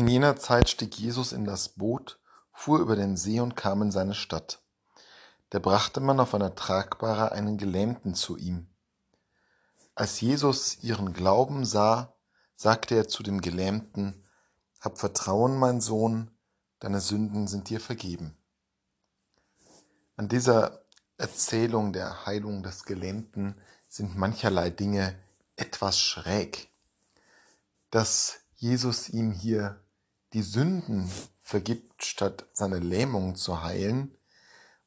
In jener Zeit stieg Jesus in das Boot, fuhr über den See und kam in seine Stadt. Da brachte man auf einer Tragbare einen Gelähmten zu ihm. Als Jesus ihren Glauben sah, sagte er zu dem Gelähmten, Hab Vertrauen, mein Sohn, deine Sünden sind dir vergeben. An dieser Erzählung der Heilung des Gelähmten sind mancherlei Dinge etwas schräg. Dass Jesus ihm hier die Sünden vergibt, statt seine Lähmung zu heilen.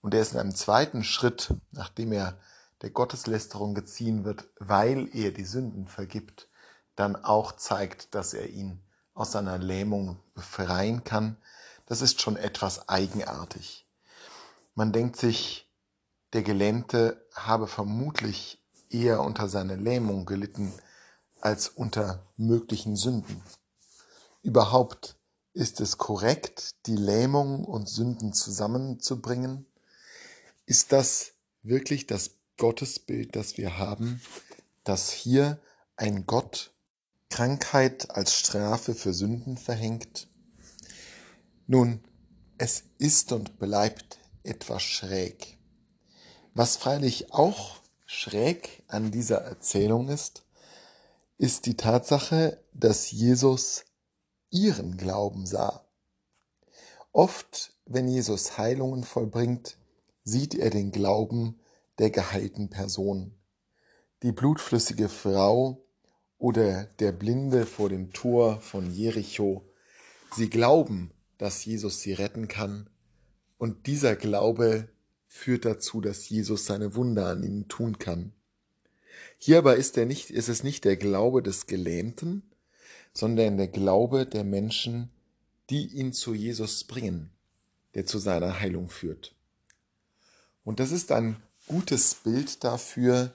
Und er ist in einem zweiten Schritt, nachdem er der Gotteslästerung geziehen wird, weil er die Sünden vergibt, dann auch zeigt, dass er ihn aus seiner Lähmung befreien kann. Das ist schon etwas eigenartig. Man denkt sich, der Gelähmte habe vermutlich eher unter seiner Lähmung gelitten als unter möglichen Sünden. Überhaupt ist es korrekt, die Lähmung und Sünden zusammenzubringen? Ist das wirklich das Gottesbild, das wir haben, dass hier ein Gott Krankheit als Strafe für Sünden verhängt? Nun, es ist und bleibt etwas schräg. Was freilich auch schräg an dieser Erzählung ist, ist die Tatsache, dass Jesus ihren Glauben sah. Oft, wenn Jesus Heilungen vollbringt, sieht er den Glauben der geheilten Person. Die blutflüssige Frau oder der Blinde vor dem Tor von Jericho, sie glauben, dass Jesus sie retten kann, und dieser Glaube führt dazu, dass Jesus seine Wunder an ihnen tun kann. Hier aber ist, er nicht, ist es nicht der Glaube des Gelähmten, sondern der Glaube der Menschen, die ihn zu Jesus bringen, der zu seiner Heilung führt. Und das ist ein gutes Bild dafür,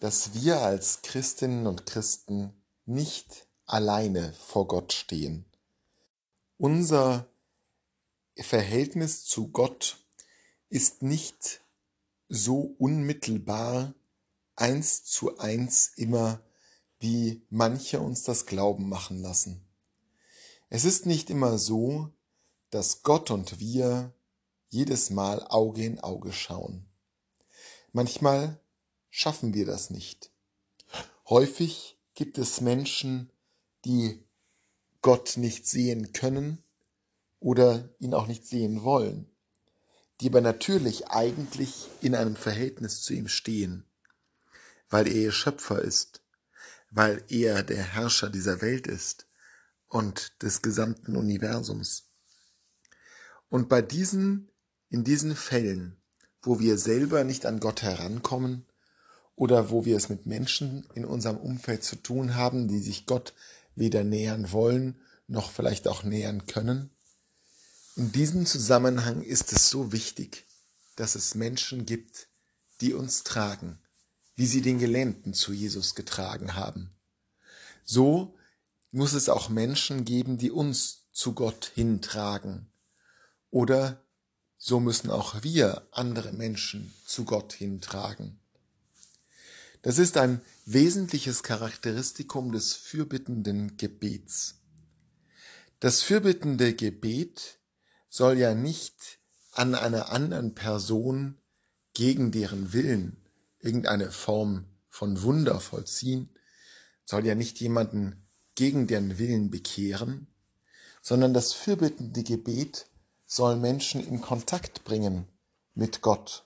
dass wir als Christinnen und Christen nicht alleine vor Gott stehen. Unser Verhältnis zu Gott ist nicht so unmittelbar eins zu eins immer wie manche uns das Glauben machen lassen. Es ist nicht immer so, dass Gott und wir jedes Mal Auge in Auge schauen. Manchmal schaffen wir das nicht. Häufig gibt es Menschen, die Gott nicht sehen können oder ihn auch nicht sehen wollen, die aber natürlich eigentlich in einem Verhältnis zu ihm stehen, weil er ihr Schöpfer ist weil er der Herrscher dieser Welt ist und des gesamten Universums. Und bei diesen, in diesen Fällen, wo wir selber nicht an Gott herankommen oder wo wir es mit Menschen in unserem Umfeld zu tun haben, die sich Gott weder nähern wollen noch vielleicht auch nähern können, in diesem Zusammenhang ist es so wichtig, dass es Menschen gibt, die uns tragen, wie sie den Gelähmten zu Jesus getragen haben. So muss es auch Menschen geben, die uns zu Gott hintragen. Oder so müssen auch wir andere Menschen zu Gott hintragen. Das ist ein wesentliches Charakteristikum des fürbittenden Gebets. Das fürbittende Gebet soll ja nicht an einer anderen Person gegen deren Willen irgendeine Form von Wunder vollziehen, soll ja nicht jemanden gegen deren Willen bekehren, sondern das fürbittende Gebet soll Menschen in Kontakt bringen mit Gott,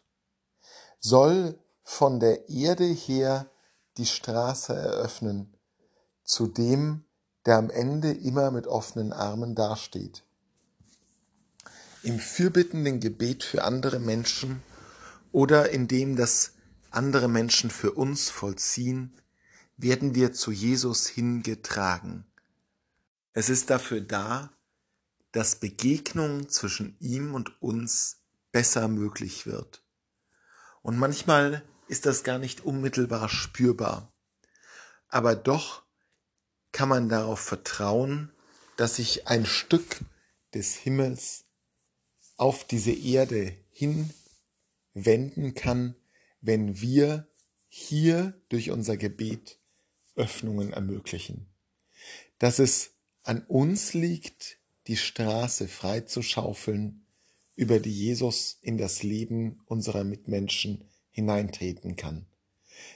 soll von der Erde her die Straße eröffnen zu dem, der am Ende immer mit offenen Armen dasteht. Im fürbittenden Gebet für andere Menschen oder indem das andere Menschen für uns vollziehen, werden wir zu Jesus hingetragen. Es ist dafür da, dass Begegnung zwischen ihm und uns besser möglich wird. Und manchmal ist das gar nicht unmittelbar spürbar. Aber doch kann man darauf vertrauen, dass sich ein Stück des Himmels auf diese Erde hinwenden kann, wenn wir hier durch unser Gebet Öffnungen ermöglichen. Dass es An uns liegt, die Straße frei zu schaufeln, über die Jesus in das Leben unserer Mitmenschen hineintreten kann.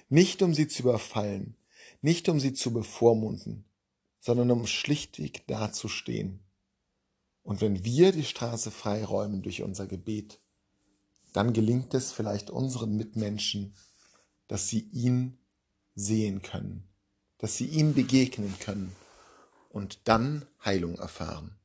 Nicht um sie zu überfallen, nicht um sie zu bevormunden, sondern um schlichtweg dazustehen. Und wenn wir die Straße freiräumen durch unser Gebet, dann gelingt es vielleicht unseren Mitmenschen, dass sie ihn sehen können, dass sie ihm begegnen können und dann Heilung erfahren.